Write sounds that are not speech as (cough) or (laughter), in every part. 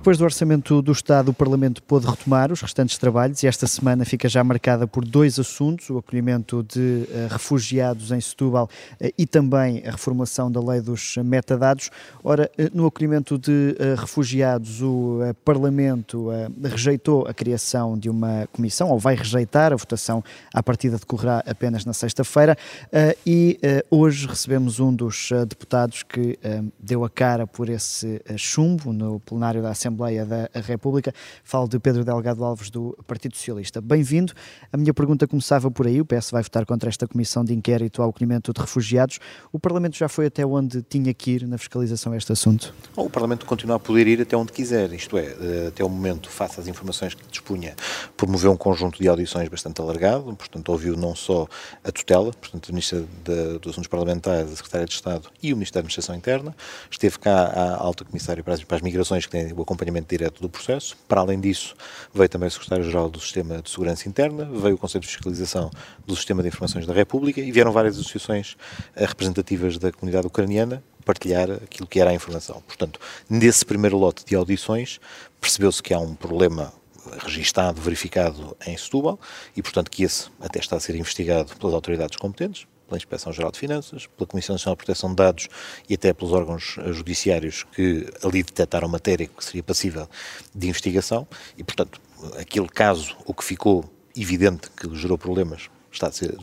Depois do Orçamento do Estado, o Parlamento pôde retomar os restantes trabalhos e esta semana fica já marcada por dois assuntos: o acolhimento de uh, refugiados em Setúbal uh, e também a reformulação da lei dos metadados. Ora, uh, no acolhimento de refugiados, o Parlamento rejeitou a criação de uma comissão, ou vai rejeitar, a votação à partida decorrerá apenas na sexta-feira, e hoje recebemos um dos deputados que deu a cara por esse chumbo no plenário da Assembleia da República. Falo de Pedro Delgado Alves, do Partido Socialista. Bem-vindo. A minha pergunta começava por aí. O PS vai votar contra esta comissão de inquérito ao acolhimento de refugiados. O Parlamento já foi até onde tinha que ir na fiscalização a este assunto? O Parlamento continua a poder ir até onde quiser, isto é, eh, até o momento, face às informações que dispunha, promoveu um conjunto de audições bastante alargado, portanto, ouviu não só a tutela, portanto, a Ministra dos Assuntos Parlamentares, a Secretária de Estado e o Ministro da Administração Interna, esteve cá a Alta Comissária para as Migrações, que tem o acompanhamento direto do processo. Para além disso, veio também o Secretário-Geral do Sistema de Segurança Interna, veio o Conselho de Fiscalização do Sistema de Informações da República e vieram várias associações eh, representativas da comunidade ucraniana partilhar aquilo que era a informação. Portanto, nesse primeiro lote de audições, percebeu-se que há um problema registado, verificado em Setúbal e, portanto, que esse até está a ser investigado pelas autoridades competentes, pela Inspeção Geral de Finanças, pela Comissão Nacional de Proteção de Dados e até pelos órgãos judiciários que ali detectaram matéria que seria passível de investigação. E, portanto, aquele caso, o que ficou evidente que gerou problemas, está a, ser,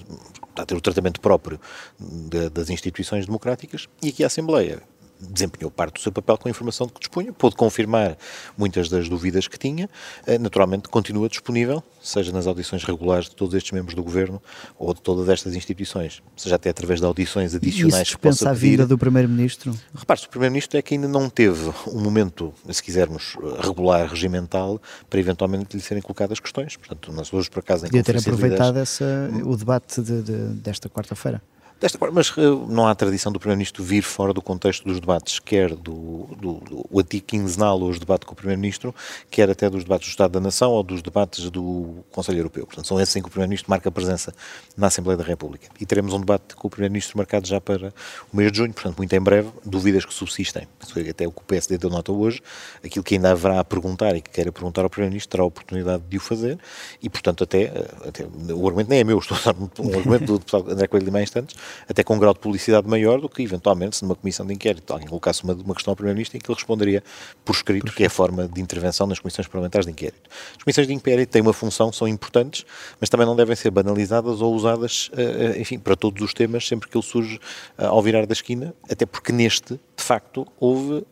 está a ter o tratamento próprio de, das instituições democráticas e aqui a Assembleia desempenhou parte do seu papel com a informação de que dispunha, pôde confirmar muitas das dúvidas que tinha, eh, naturalmente continua disponível, seja nas audições regulares de todos estes membros do Governo ou de todas estas instituições, seja até através de audições adicionais. E isso pensa a vinda do Primeiro-Ministro? Repare, o Primeiro-Ministro é que ainda não teve um momento, se quisermos, regular, regimental, para eventualmente lhe serem colocadas questões. Portanto, nas hoje, por acaso, em Podia ter aproveitado essa, o debate de, de, desta quarta-feira. Desta forma, mas uh, não há tradição do Primeiro-Ministro vir fora do contexto dos debates, quer do, do, do o antigo quinzenal, hoje debate com o Primeiro-Ministro, quer até dos debates do Estado da Nação ou dos debates do Conselho Europeu. Portanto, são esses em que o Primeiro-Ministro marca presença na Assembleia da República. E teremos um debate com o Primeiro-Ministro marcado já para o mês de junho, portanto, muito em breve, dúvidas que subsistem. Até o que o PSD deu nota hoje, aquilo que ainda haverá a perguntar e que queira perguntar ao Primeiro-Ministro terá a oportunidade de o fazer e, portanto, até, eh, até o argumento nem é meu, estou a dar um argumento do deputado André Coelho Lima instantes, até com um grau de publicidade maior do que, eventualmente, se numa comissão de inquérito alguém colocasse uma, uma questão ao Primeiro-Ministro em que ele responderia por escrito, que é a forma de intervenção nas comissões parlamentares de inquérito. As comissões de inquérito têm uma função, são importantes, mas também não devem ser banalizadas ou usadas, eh, eh, enfim, para todos os temas, sempre que ele surge eh, ao virar da esquina, até porque neste, de facto, houve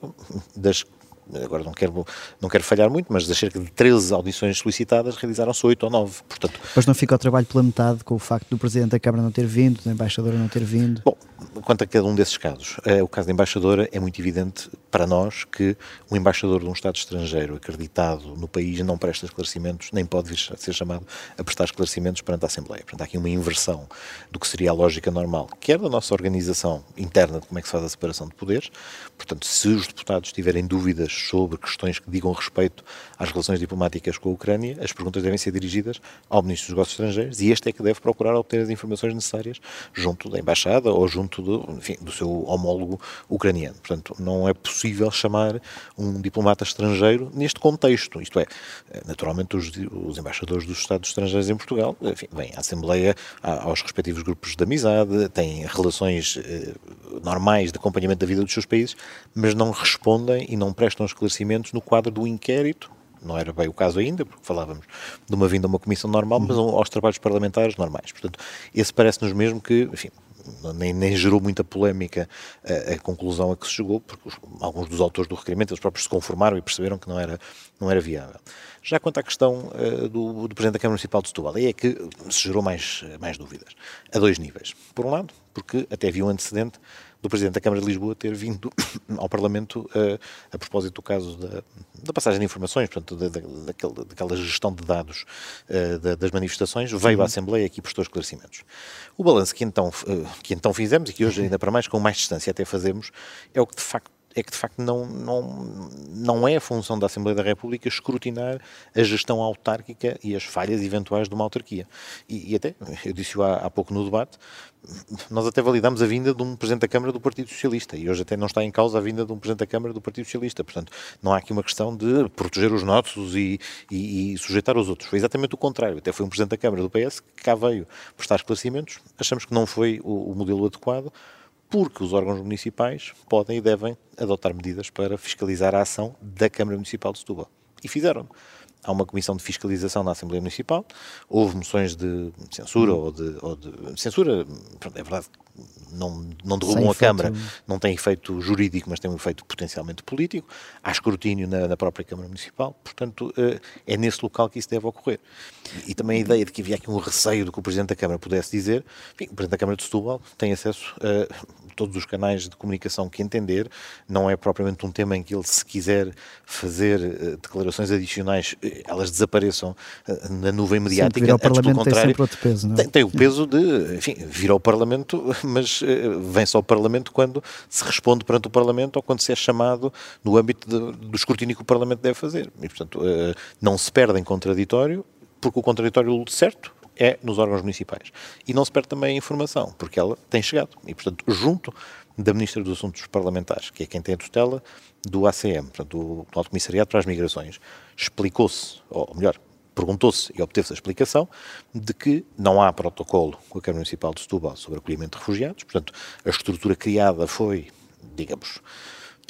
das agora não quero, não quero falhar muito, mas das cerca de 13 audições solicitadas, realizaram-se 8 ou 9. Portanto, mas não fica o trabalho pela metade com o facto do Presidente da Câmara não ter vindo, da Embaixadora não ter vindo? Bom, quanto a cada um desses casos, é, o caso da Embaixadora é muito evidente para nós que o Embaixador de um Estado estrangeiro acreditado no país não presta esclarecimentos, nem pode vir a ser chamado a prestar esclarecimentos perante a Assembleia. Portanto, há aqui uma inversão do que seria a lógica normal, quer da nossa organização interna de como é que se faz a separação de poderes, portanto, se os deputados tiverem dúvidas sobre questões que digam respeito às relações diplomáticas com a Ucrânia, as perguntas devem ser dirigidas ao Ministro dos Negócios Estrangeiros e este é que deve procurar obter as informações necessárias junto da Embaixada ou junto do, enfim, do seu homólogo ucraniano. Portanto, não é possível chamar um diplomata estrangeiro neste contexto, isto é, naturalmente os, os embaixadores dos Estados estrangeiros em Portugal enfim, vêm à Assembleia, aos respectivos grupos de amizade, têm relações eh, normais de acompanhamento da vida dos seus países, mas não respondem e não prestam esclarecimentos no quadro do inquérito não era bem o caso ainda, porque falávamos de uma vinda a uma comissão normal, mas uhum. aos trabalhos parlamentares normais. Portanto, esse parece-nos mesmo que, enfim, nem, nem gerou muita polémica a, a, conclusão a que se chegou, porque os, alguns dos autores do requerimento, eles próprios se conformaram e perceberam que não era, não era viável. Já quanto à questão uh, do, do Presidente da Câmara Municipal de Setúbal, aí é que se gerou mais, mais dúvidas, a dois níveis. Por um lado, porque até havia um antecedente do Presidente da Câmara de Lisboa ter vindo (coughs) ao Parlamento uh, a propósito do caso da, da passagem de informações, portanto, da, daquela, daquela gestão de dados da, das manifestações, veio à uhum. Assembleia e prestou esclarecimentos. O balanço que então, uh, que então fizemos, e que hoje ainda para mais com mais distância até fazemos, é o que de facto é que de facto não, não, não é a função da Assembleia da República escrutinar a gestão autárquica e as falhas eventuais de uma autarquia. E, e até, eu disse-o há, há pouco no debate, nós até validamos a vinda de um Presidente da Câmara do Partido Socialista e hoje até não está em causa a vinda de um Presidente da Câmara do Partido Socialista. Portanto, não há aqui uma questão de proteger os nossos e, e, e sujeitar os outros. Foi exatamente o contrário. Até foi um Presidente da Câmara do PS que cá veio prestar esclarecimentos. Achamos que não foi o, o modelo adequado porque os órgãos municipais podem e devem adotar medidas para fiscalizar a ação da Câmara Municipal de Setúbal. E fizeram há uma comissão de fiscalização na Assembleia Municipal, houve moções de censura ou de, ou de censura, é verdade, não, não derrubam a Câmara, não tem efeito jurídico, mas tem um efeito potencialmente político, há escrutínio na, na própria Câmara Municipal, portanto uh, é nesse local que isso deve ocorrer. E, também a ideia de que havia aqui um receio do que o Presidente da Câmara pudesse dizer, enfim, o Presidente da Câmara de Setúbal tem acesso a todos os canais de comunicação que entender, não é propriamente um tema em que ele, se quiser fazer uh, declarações adicionais, uh, elas desapareçam uh, na nuvem mediática. Sim, vir ao Parlamento tem sempre outro peso, não é? Tem, tem o peso de, enfim, vir ao Parlamento, (laughs) mas vem-se ao Parlamento quando se responde perante o Parlamento ou quando se é chamado no âmbito de, do escrutínio que o Parlamento deve fazer. E, portanto, não se perde em contraditório, porque o contraditório certo é nos órgãos municipais. E não se perde também a informação, porque ela tem chegado. E, portanto, junto da Ministra dos Assuntos Parlamentares, que é quem tem a tutela do ACM, portanto, do Alto Comissariado para as Migrações, explicou-se, ou melhor, perguntou-se e obteve-se a explicação de que não há protocolo com a Câmara Municipal de Setúbal sobre acolhimento de refugiados, portanto, a estrutura criada foi, digamos,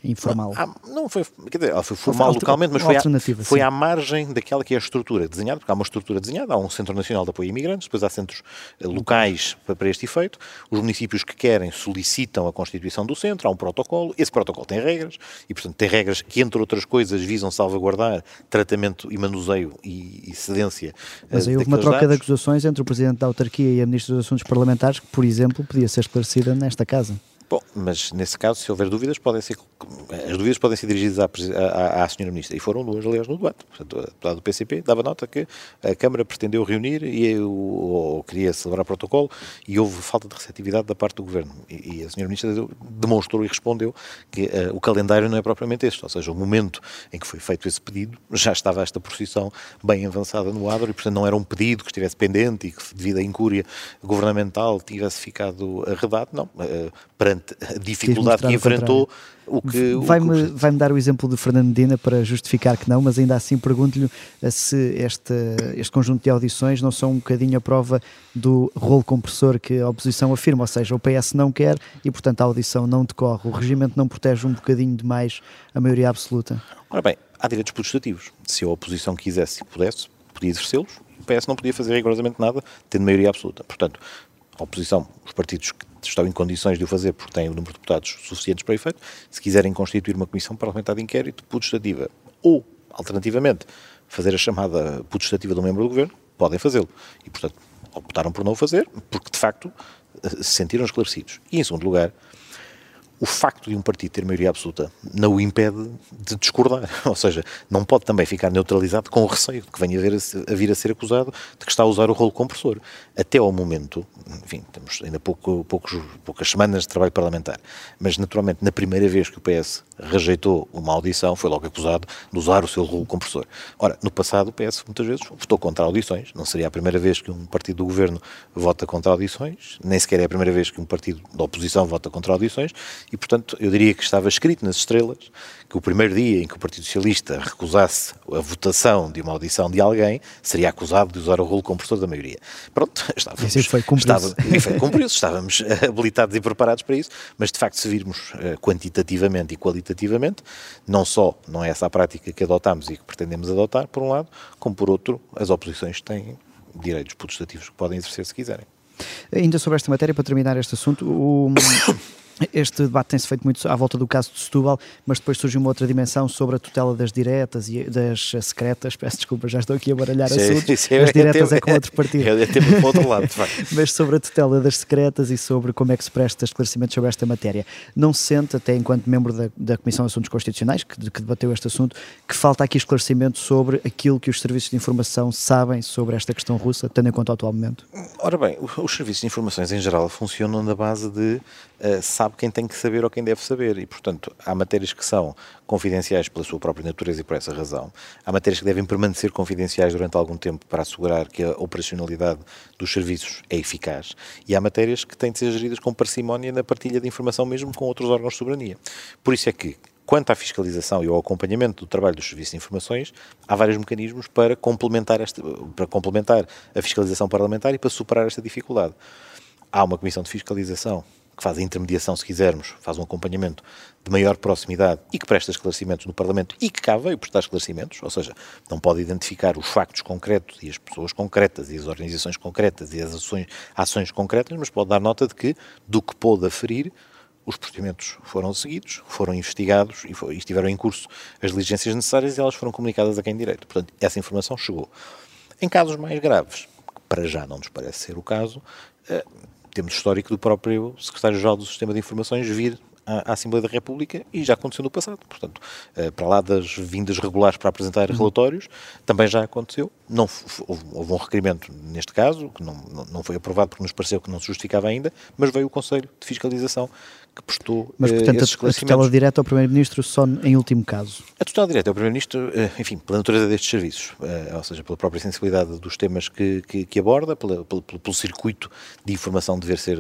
informal. Não, não foi, quer dizer, ela foi formal foi localmente, mas foi, à, foi à margem daquela que é a estrutura desenhada, porque há uma estrutura desenhada, há um Centro Nacional de Apoio a Imigrantes, depois há centros eh, locais para, para este efeito, os municípios que querem solicitam a constituição do centro, há um protocolo, esse protocolo tem regras, e portanto tem regras que, entre outras coisas, visam salvaguardar tratamento e manuseio e, e cedência. Eh, mas aí houve uma troca dados. de acusações entre o Presidente da Autarquia e a Ministra dos Assuntos Parlamentares, que, por exemplo, podia ser esclarecida nesta casa. Bom, mas nesse caso, se houver dúvidas, podem ser, as dúvidas podem ser dirigidas à, à, à senhora Ministra. E foram duas, aliás, no debate. Portanto, a deputada do PCP dava nota que a Câmara pretendeu reunir e eu, ou queria celebrar protocolo e houve falta de receptividade da parte do Governo. E, e a senhora Ministra demonstrou e respondeu que uh, o calendário não é propriamente este. Ou seja, o momento em que foi feito esse pedido já estava esta procissão bem avançada no Adro e, portanto, não era um pedido que estivesse pendente e que, devido à incúria governamental, tivesse ficado arredado. Não. Uh, perante a dificuldade que enfrentou, o que... Vai-me vai dar o exemplo de Fernando Medina para justificar que não, mas ainda assim pergunto-lhe eh, se este, este conjunto de audições não são um bocadinho a prova do rolo compressor que a oposição afirma, ou seja, o PS não quer e, portanto, a audição não decorre. O regimento não protege um bocadinho demais a maioria absoluta? Ora bem, há direitos putestativos. Se a oposição quisesse e pudesse, podia exercê-los. O PS não podia fazer rigorosamente nada, tendo maioria absoluta. Portanto, a oposição, os partidos que estão em condições de o fazer porque têm o número de deputados suficientes para o efeito, se quiserem constituir uma comissão parlamentar de inquérito putestativa ou, alternativamente, fazer a chamada putestativa do membro do governo, podem fazê-lo. E, portanto, optaram por não o fazer porque, de facto, se sentiram esclarecidos. E, em segundo lugar, o facto de um partido ter maioria absoluta não o impede de discordar. (laughs) Ou seja, não pode também ficar neutralizado com o receio de que venha a, vir a ser acusado de que está a usar o rolo compressor. Até ao momento, enfim, temos ainda pouco, poucos, poucas semanas de trabalho parlamentar, mas naturalmente na primeira vez que o PS rejeitou uma audição, foi logo acusado de usar o seu rolo compressor. Ora, no passado o PS muitas vezes votou contra audições, não seria a primeira vez que um partido do governo vota contra audições, nem sequer é a primeira vez que um partido da oposição vota contra audições, e, portanto, eu diria que estava escrito nas estrelas que o primeiro dia em que o Partido Socialista recusasse a votação de uma audição de alguém, seria acusado de usar o rolo compressor da maioria. Pronto, (laughs) estávamos, foi estava, e foi cumprido, estávamos (laughs) habilitados e preparados para isso, mas de facto, se virmos uh, quantitativamente e qualitativamente, não só não é essa a prática que adotámos e que pretendemos adotar, por um lado, como por outro, as oposições têm direitos potestativos que podem exercer se quiserem. Ainda sobre esta matéria, para terminar este assunto, o, Este debate tem-se feito muito à volta do caso de Setúbal, mas depois surge uma outra dimensão sobre a tutela das diretas e das secretas. Peço desculpa, já estou aqui a baralhar sim, assuntos. Sim, as diretas é, é com outro partido. É, é tempo para o outro lado, de facto. (laughs) mas sobre a tutela das secretas e sobre como é que se presta esclarecimento sobre esta matéria. Não se sente, até enquanto membro da, da Comissão de Assuntos Constitucionais, que, que debateu este assunto, que falta aqui esclarecimento sobre aquilo que os serviços de informação sabem sobre esta questão russa, tendo em conta o atual momento? Ora bem, os serviços de informações em geral funcionam na base de uh, sabe quem tem que saber ou quem deve saber. E, portanto, há matérias que são confidenciais pela sua própria natureza e por essa razão. Há matérias que devem permanecer confidenciais durante algum tempo para assegurar que a operacionalidade dos serviços é eficaz. E há matérias que têm de ser geridas com parcimónia na partilha de informação mesmo com outros órgãos de soberania. Por isso é que Quanto à fiscalização e ao acompanhamento do trabalho dos serviços de informações, há vários mecanismos para complementar, esta, para complementar a fiscalização parlamentar e para superar esta dificuldade. Há uma comissão de fiscalização que faz a intermediação, se quisermos, faz um acompanhamento de maior proximidade e que presta esclarecimentos no Parlamento e que cá veio prestar esclarecimentos, ou seja, não pode identificar os factos concretos e as pessoas concretas e as organizações concretas e as ações, ações concretas, mas pode dar nota de que, do que pôde aferir, os procedimentos foram seguidos, foram investigados e, foi, e estiveram em curso as diligências necessárias e elas foram comunicadas a quem direito. Portanto, essa informação chegou. Em casos mais graves, que para já não nos parece ser o caso, eh, temos histórico do próprio Secretário-Geral do Sistema de Informações vir à, Assembleia da República e já aconteceu no passado. Portanto, eh, para lá das vindas regulares para apresentar uhum. relatórios, também já aconteceu. Não, houve, houve, um requerimento neste caso, que não, não foi aprovado porque nos pareceu que não se justificava ainda, mas veio o Conselho de Fiscalização que prestou Mas, eh, portanto, a tutela direta ao Primeiro-Ministro só em último caso? A tutela direta ao Primeiro-Ministro, eh, enfim, pela natureza destes serviços, ou seja, pela própria sensibilidade dos temas que, que, que aborda, pela, pelo, pelo, circuito de informação dever ser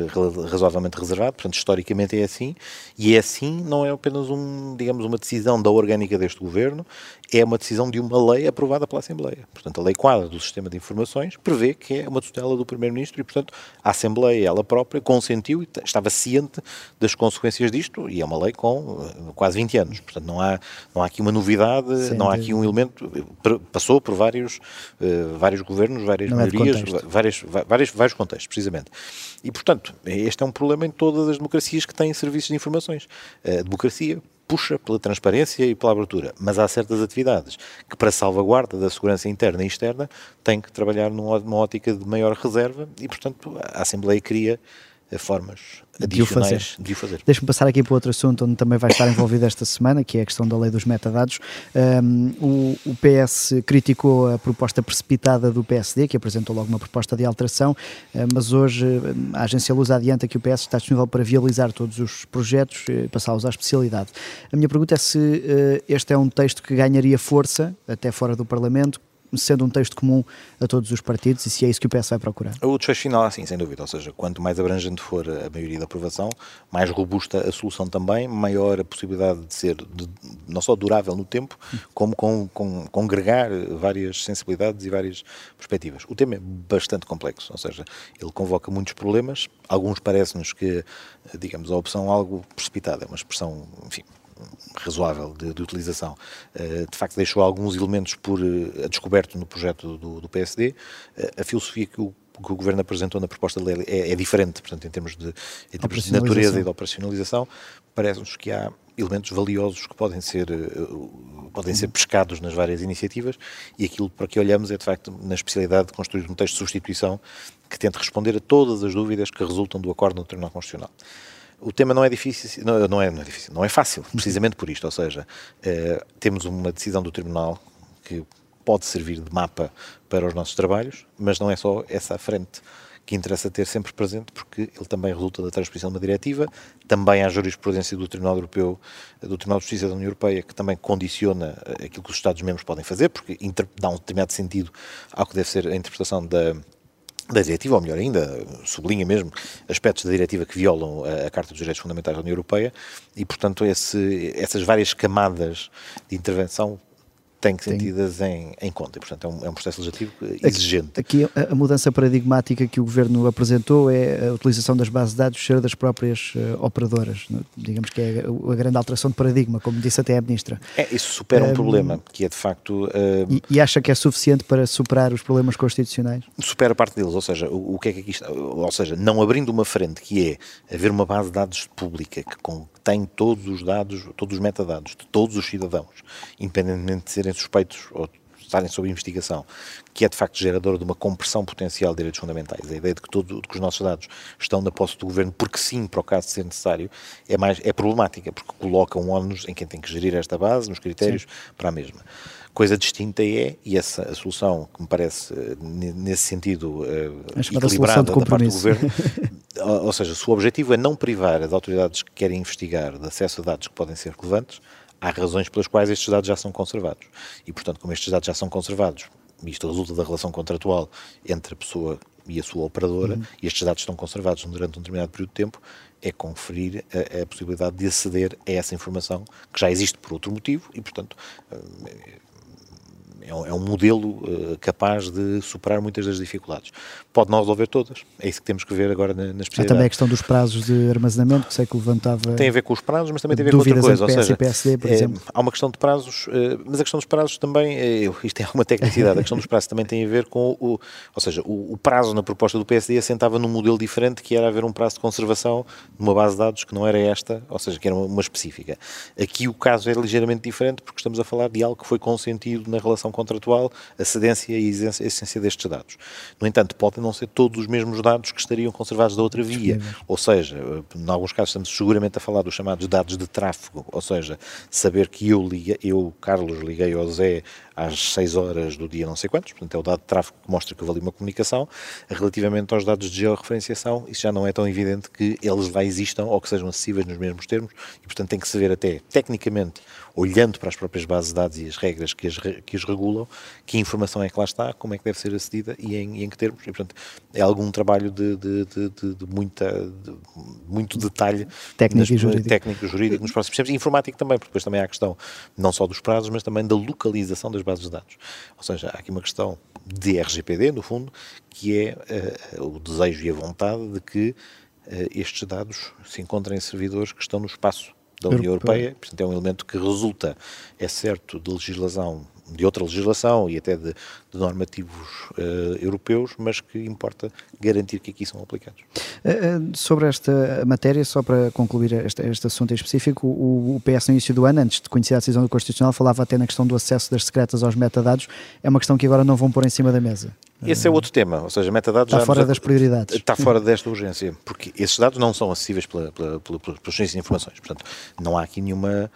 razoavelmente reservado, portanto, historicamente é assim, e é assim, não é apenas um, digamos, uma decisão da orgânica deste Governo, é uma decisão de uma lei aprovada pela Assembleia. Portanto, a lei quadra do Sistema de Informações prevê que é uma tutela do Primeiro-Ministro e, portanto, a Assembleia, ela própria, consentiu e estava ciente das consequências disto e é uma lei com uh, quase 20 anos. Portanto, não há, não há aqui uma novidade, Sim, não há aqui um elemento. Passou por vários, uh, vários governos, várias não maiorias, é várias, várias, vários contextos, precisamente. E, portanto, este é um problema em todas as democracias que têm serviços de informações. A democracia puxa pela transparência e pela abertura, mas há certas atividades que, para salvaguarda da segurança interna e externa, têm que trabalhar numa ótica de maior reserva e, portanto, a Assembleia cria formas de o fazer. De o fazer. Deixa-me passar aqui para outro assunto onde também vai estar envolvido esta semana, que é a questão da lei dos metadados. Um, o, o, PS criticou a proposta precipitada do PSD, que apresentou logo uma proposta de alteração, uh, mas hoje a agência Luz adianta que o PS está disponível para viabilizar todos os projetos e passá-los à especialidade. A minha pergunta é se este é um texto que ganharia força até fora do Parlamento, sendo um texto comum a todos os partidos e se é isso que o PS vai procurar. O desfecho final, sim, sem dúvida. Ou seja, quanto mais abrangente for a maioria da aprovação, mais robusta a solução também, maior a possibilidade de ser de, não só durável no tempo, como com, com, congregar várias sensibilidades e várias perspectivas. O tema é bastante complexo, ou seja, ele convoca muitos problemas. Alguns parece-nos que, digamos, a opção algo precipitada, é uma expressão, enfim, razoável de, de utilização, uh, de facto deixou alguns elementos por uh, descoberto no projeto do, do PSD. Eh, a filosofia que o que o Governo apresentou na proposta de lei é, é diferente, portanto, em termos, de, em termos de natureza e de operacionalização, parece-nos que há elementos valiosos que podem ser, podem ser pescados nas várias iniciativas e aquilo para que olhamos é, de facto, na especialidade de construir um texto de substituição que tente responder a todas as dúvidas que resultam do acordo no Tribunal Constitucional. O tema não é difícil, não, não, é, não é difícil, não é fácil, precisamente por isto, ou seja, eh, temos uma decisão do Tribunal que pode servir de mapa para os nossos trabalhos, mas não é só essa à frente que interessa ter sempre presente, porque ele também resulta da transposição de uma diretiva, também há jurisprudência do Tribunal Europeu, do Tribunal de Justiça da União Europeia, que também condiciona aquilo que os Estados-membros podem fazer, porque dá um determinado sentido ao que deve ser a interpretação da, da diretiva, ou melhor ainda, sublinha mesmo aspectos da diretiva que violam a, a Carta dos Direitos Fundamentais da União Europeia e, portanto, esse, essas várias camadas de intervenção têm que ser tidas em, em conta. E, portanto, é um, é um processo legislativo exigente. Aqui, a, a, mudança paradigmática que o Governo apresentou é a utilização das bases de dados ser das próprias uh, operadoras. Né? Digamos que é a, a, grande alteração de paradigma, como disse até a Ministra. É, isso supera um, um problema, que é de facto... Uh, e, e, acha que é suficiente para superar os problemas constitucionais? Supera parte deles, ou seja, o, o que é que aqui está... Ou seja, não abrindo uma frente, que é haver uma base de dados pública que contém todos os dados, todos os metadados de todos os cidadãos, independentemente de serem suspeitos ou estarem sob investigação, que é de facto gerador de uma compressão potencial de direitos fundamentais. A ideia de que, todo, de que os nossos dados estão na posse do governo, porque sim, para o caso de ser necessário, é, mais, é problemática, porque coloca um ónus em quem tem que gerir esta base, nos critérios, sim. para a mesma. Coisa distinta é, e essa a solução que me parece nesse sentido uh, equilibrada da parte do governo, (laughs) ou seja, se o objetivo é não privar as autoridades que querem investigar de acesso a dados que podem ser relevantes, há razões pelas quais estes dados já são conservados. E, portanto, como estes dados já são conservados, isto resulta da relação contratual entre a pessoa e a sua operadora, uhum. e estes dados estão conservados durante um determinado período de tempo, é conferir a, a, possibilidade de aceder a essa informação que já existe por outro motivo e, portanto, é um, é um modelo uh, capaz de superar muitas das dificuldades. Pode não resolver todas, é isso que temos que ver agora na, na especialidade. Há também a questão dos prazos de armazenamento, que sei que levantava... Tem a ver com os prazos, mas também tem a ver com outra coisa. Ou seja, PSD, por é, exemplo. Há uma questão de prazos, uh, mas a questão dos prazos também, isto é uma tecnicidade, a questão dos prazos também tem a ver com o... Ou seja, o, o prazo na proposta do PSD assentava num modelo diferente, que era haver um prazo de conservação numa base de dados que não era esta, ou seja, que era uma, uma específica. Aqui o caso é ligeiramente diferente, porque estamos a falar de algo que foi consentido na relação contratual a cedência e a essência destes dados. No entanto, podem não ser todos os mesmos dados que estariam conservados da outra via. Ou seja, em alguns casos estamos seguramente a falar dos chamados dados de tráfego, ou seja, saber que eu, liga, eu Carlos, liguei ao Zé às 6 horas do dia não sei quantos, portanto é o dado de tráfego que mostra que houve ali uma comunicação. Relativamente aos dados de georreferenciação, isso já não é tão evidente que eles lá existam ou que sejam acessíveis nos mesmos termos e, portanto, tem que se ver até, tecnicamente, olhando para as próprias bases de dados e as regras que as, que regulam, que informação é que lá está, como é que deve ser acedida e em, e em que termos. E, portanto, é algum trabalho de, de, de, de muita, muito detalhe técnico, e jurídico. técnico jurídico nos próximos tempos, e informático também, porque depois também há a questão não só dos prazos, mas também da localização das bases de dados. Ou seja, há aqui uma questão de RGPD, no fundo, que é uh, o desejo e a vontade de que uh, estes dados se encontrem em servidores que estão no espaço da União Europeia, portanto é um elemento que resulta, é certo, de legislação de outra legislação e até de, de normativos uh, europeus, mas que importa garantir que aqui são aplicados. Uh, sobre esta matéria, só para concluir este, este assunto em específico, o, o, PS no início do ano, antes de conhecer a decisão do Constitucional, falava até na questão do acesso das secretas aos metadados. É uma questão que agora não vão pôr em cima da mesa. Esse é outro tema, ou seja, metadados está fora das prioridades. Está fora desta urgência, porque esses dados não são acessíveis pela, pela, pela, pelos de informações. Portanto, não há aqui nenhuma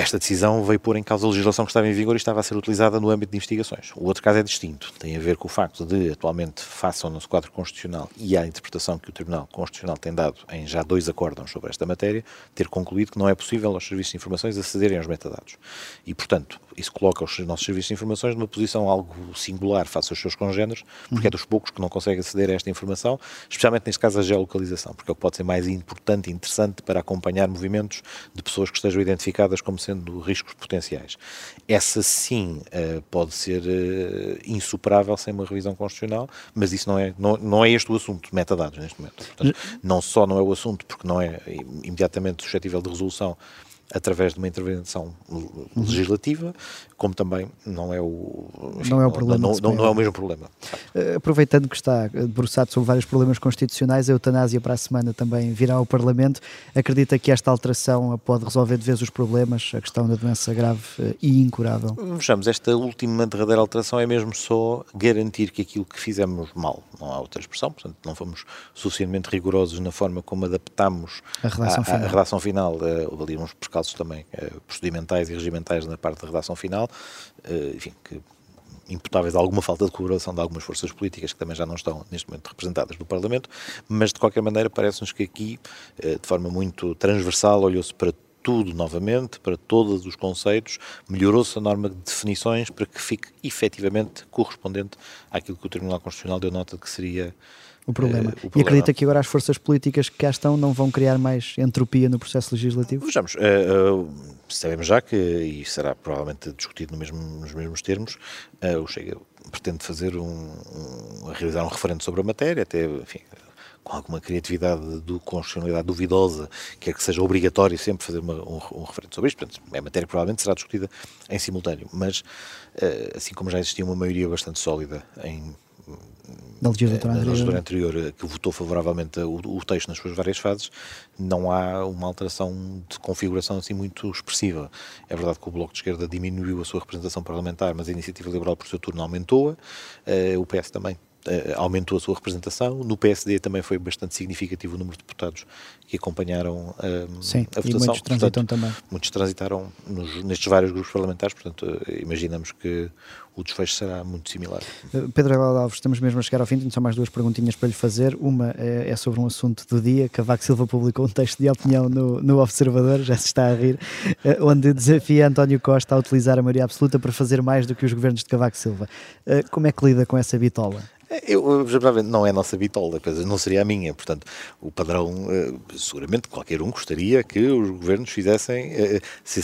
esta decisão veio pôr em causa a legislação que estava em vigor e estava a ser utilizada no âmbito de investigações. O outro caso é distinto, tem a ver com o facto de, atualmente, façam no quadro constitucional e à interpretação que o Tribunal Constitucional tem dado em já dois acórdãos sobre esta matéria, ter concluído que não é possível aos serviços de informações acederem aos metadados. E, portanto, isso coloca os nossos serviços de informações numa posição algo singular face aos seus congêneres, porque é dos poucos que não conseguem aceder a esta informação, especialmente neste caso a geolocalização, porque é o que pode ser mais importante e interessante para acompanhar movimentos de pessoas que estejam identificadas como sendo riscos potenciais. Essa sim uh, pode ser uh, insuperável sem uma revisão constitucional, mas isso não é, não, não é este o assunto, metadados neste momento. Portanto, não só não é o assunto, porque não é imediatamente suscetível de resolução através de uma intervenção legislativa, como também não é o, enfim, não é o problema. Não, não, não, é o mesmo problema. Eh, aproveitando que está debruçado sobre vários problemas constitucionais, a eutanásia para a semana também virá ao Parlamento. Acredita que esta alteração pode resolver de vez os problemas, a questão da doença grave eh, e incurável? Vejamos, esta última derradeira alteração é mesmo só garantir que aquilo que fizemos mal, não há outra expressão, portanto não fomos suficientemente rigorosos na forma como adaptamos a redação a, final. A, a redação final, uh, ali uns percalços também uh, procedimentais e regimentais na parte da redação final, uh, enfim, que imputáveis a alguma falta de colaboração de algumas forças políticas que também já não estão neste momento representadas no Parlamento, mas de qualquer maneira parece-nos que aqui, de forma muito transversal, olhou-se para tudo novamente, para todos os conceitos, melhorou-se a norma de definições para que fique efetivamente correspondente àquilo que o Tribunal Constitucional deu nota de que seria o problema. Uh, o problema. E acredita que agora as forças políticas que cá estão não vão criar mais entropia no processo legislativo? Vejamos, uh, uh, sabemos já que, e será provavelmente discutido no mesmo, nos mesmos termos, o Chega pretende fazer um, um, realizar um referendo sobre a matéria, até, enfim, com alguma criatividade do constitucionalidade duvidosa, quer que seja obrigatório sempre fazer uma, um, um, referendo sobre isto. Portanto, é matéria que provavelmente será discutida em simultâneo, mas assim como já existia uma maioria bastante sólida em da legislatura anterior. legislatura anterior eh, que votou favoravelmente o, o, texto nas suas várias fases, não há uma alteração de configuração assim muito expressiva. É verdade que o Bloco de Esquerda diminuiu a sua representação parlamentar, mas a Iniciativa Liberal, por seu turno, aumentou-a. Uh, o PS também aumentou a sua representação. No PSD também foi bastante significativo o número de deputados que acompanharam a, Sim, a votação. E muitos transitam portanto, também. Muitos transitaram nos, nestes vários grupos parlamentares, portanto, imaginamos que o desfecho será muito similar. Pedro Aguilar Alves, estamos mesmo a chegar ao fim, tenho só mais duas perguntinhas para lhe fazer. Uma é, é sobre um assunto do dia. Cavaco Silva publicou um texto de opinião no, no Observador, já se está a rir, onde desafia António Costa a utilizar a maioria absoluta para fazer mais do que os governos de Cavaco Silva. Como é que lida com essa bitola? Eu, não é a nossa bitola, não seria a minha. Portanto, o padrão, eh, seguramente qualquer um gostaria que os governos fizessem, eh, se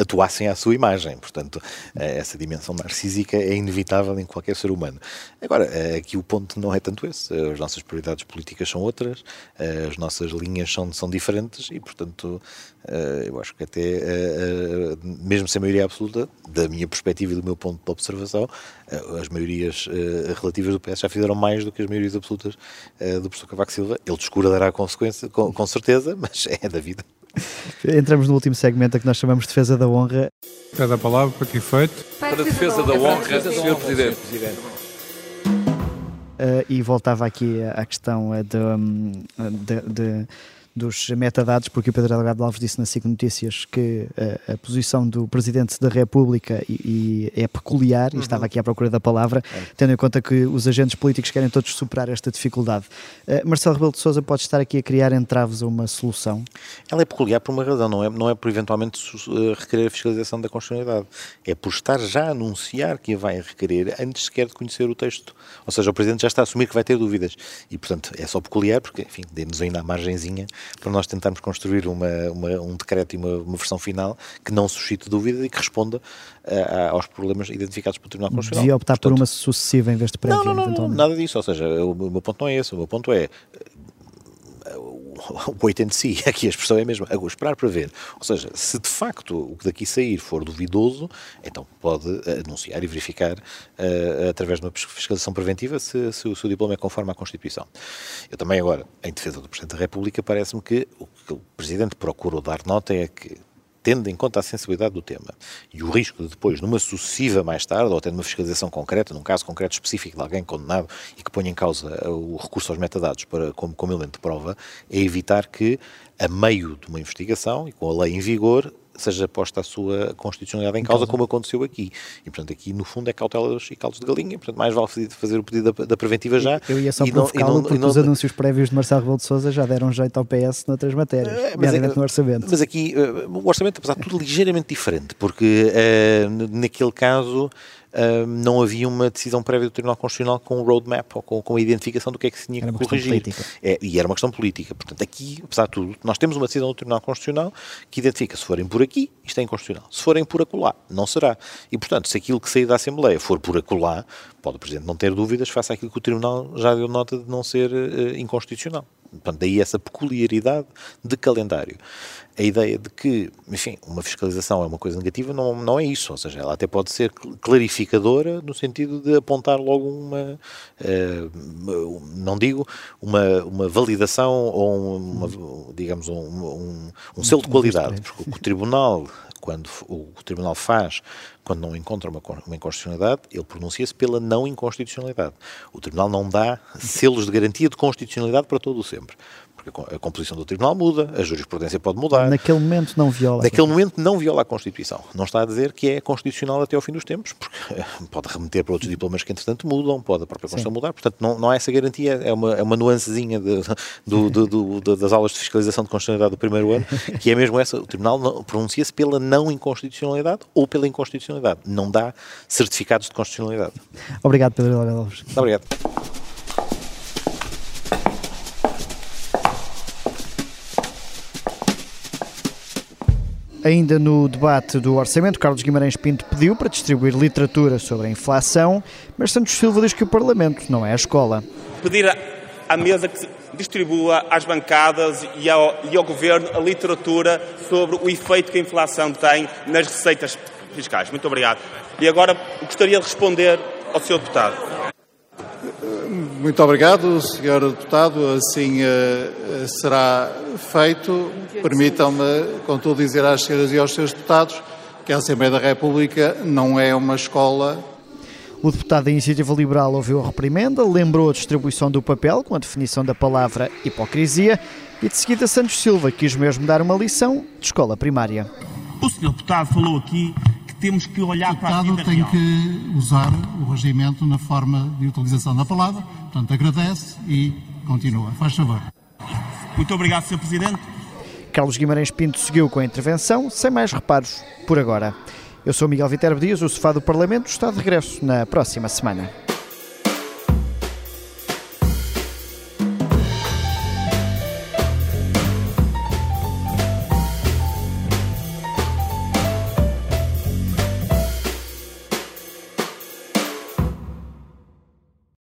atuassem à sua imagem. Portanto, eh, essa dimensão narcísica é inevitável em qualquer ser humano. Agora, aqui o ponto não é tanto esse. As nossas prioridades políticas são outras, as nossas linhas são, são diferentes e, portanto, eu acho que até, mesmo sem maioria absoluta, da minha perspectiva e do meu ponto de observação, as maiorias relativas do PS já fizeram mais do que as maiorias absolutas uh, do professor Cavaco Silva. Ele descurará a consequência, com, com certeza, (laughs) mas é da vida. Entramos no último segmento a que nós chamamos de defesa da honra. Pede a palavra para que efeito? Para a defesa da honra, Sr. Presidente. Uh, e voltava aqui à questão uh, de, um, de, de dos metadados, porque o Pedro Delgado Alves disse na SIC Notícias que a, eh, a posição do Presidente da República e, e é peculiar, e estava uhum. aqui à procura da palavra, é. tendo em conta que os agentes políticos querem todos superar esta dificuldade. Uh, Marcelo Rebelo de Sousa pode estar aqui a criar entraves a uma solução? Ela é peculiar por uma razão, não é, não é por eventualmente uh, requerer a fiscalização da constitucionalidade, é por estar já a anunciar que a vai requerer antes sequer de conhecer o texto. Ou seja, o Presidente já está a assumir que vai ter dúvidas. E, portanto, é só peculiar, porque, enfim, dê-nos ainda a margenzinha para nós tentarmos construir uma, uma, um decreto e uma, uma, versão final que não suscite dúvida e que responda uh, aos problemas identificados pelo Tribunal Constitucional. Devia optar Portanto, por uma sucessiva em vez de prévia, não, não, não, nada disso, ou seja, o, o meu ponto não é esse, o meu ponto é (laughs) oito em si, (laughs) aqui a expressão é a mesma, esperar para ver. Ou seja, se de facto o que daqui sair for duvidoso, então pode anunciar e verificar uh, através de uma fiscalização preventiva se, se, o seu diploma é conforme à Constituição. Eu também agora, em defesa do Presidente da República, parece-me que o que o Presidente procurou dar nota é que tendo em conta a sensibilidade do tema e o risco de depois, numa sucessiva mais tarde, ou até numa fiscalização concreta, num caso concreto específico de alguém condenado e que ponha em causa o recurso aos metadados para, como, como elemento de prova, é evitar que, a meio de uma investigação e com a lei em vigor, seja posta a sua constitucionalidade em causa, como aconteceu aqui. E, portanto, aqui, no fundo, é cautelas e caldos de galinha. Portanto, mais vale fazer o pedido da, da preventiva já. Eu ia só provocá-lo, porque não, os anúncios prévios de Marcelo Rebelo de Sousa já deram jeito ao PS noutras matérias, é, mas, é, no orçamento. Mas aqui, uh, o orçamento, apesar de tudo, ligeiramente diferente, porque uh, naquele caso não havia uma decisão prévia do Tribunal Constitucional com um roadmap ou com, com a identificação do que é que se tinha que corrigir. É, e era uma questão política. Portanto, aqui, apesar de tudo, nós temos uma decisão do Tribunal Constitucional que identifica se forem por aqui, isto é inconstitucional. Se forem por acolá, não será. E, portanto, se aquilo que sair da Assembleia for por acolá, pode o Presidente não ter dúvidas face àquilo que o Tribunal já deu nota de não ser uh, inconstitucional. Portanto, daí essa peculiaridade de calendário. A ideia de que, enfim, uma fiscalização é uma coisa negativa não, não é isso, ou seja, ela até pode ser clarificadora no sentido de apontar logo uma, uh, não digo, uma, uma validação ou uma, digamos, um, um, um selo de qualidade, porque o Tribunal quando o, Tribunal faz, quando não encontra uma, uma inconstitucionalidade, ele pronuncia-se pela não inconstitucionalidade. O Tribunal não dá selos de garantia de constitucionalidade para todo o sempre porque a composição do Tribunal muda, a jurisprudência pode mudar. Naquele momento não viola. Naquele momento não viola a Constituição. Não está a dizer que é constitucional até ao fim dos tempos, porque pode remeter para outros diplomas que entretanto mudam, pode a própria Constituição Sim. mudar, portanto não, não há essa garantia, é uma, é uma nuancezinha de, do, do, do, das aulas de fiscalização de constitucionalidade do primeiro ano, (laughs) que é mesmo essa, o Tribunal pronuncia-se pela não inconstitucionalidade ou pela inconstitucionalidade, não dá certificados de constitucionalidade. Obrigado, Pedro Alves. Obrigado. Ainda no debate do orçamento, Carlos Guimarães Pinto pediu para distribuir literatura sobre a inflação, mas Santos Silva diz que o Parlamento não é a escola. Pedir à mesa que distribua às bancadas e ao, e ao Governo a literatura sobre o efeito que a inflação tem nas receitas fiscais. Muito obrigado. E agora gostaria de responder ao Sr. Deputado. Muito obrigado, Sr. Deputado. Assim uh, será feito. Permitam-me, contudo, dizer às senhoras e aos senhores deputados que a Assembleia da República não é uma escola O deputado da Iniciativa Liberal ouviu a reprimenda, lembrou a distribuição do papel com a definição da palavra hipocrisia e de seguida Santos Silva quis mesmo dar uma lição de escola primária. O senhor deputado falou aqui temos que olhar o para a vida tem real. que usar o regimento na forma de utilização da palavra, portanto agradece e continua. Faz favor. Muito obrigado, Sr. Presidente. Carlos Guimarães Pinto seguiu com a intervenção, sem mais reparos, por agora. Eu sou Miguel Viterbo Dias, o Sofá do Parlamento está de regresso na próxima semana.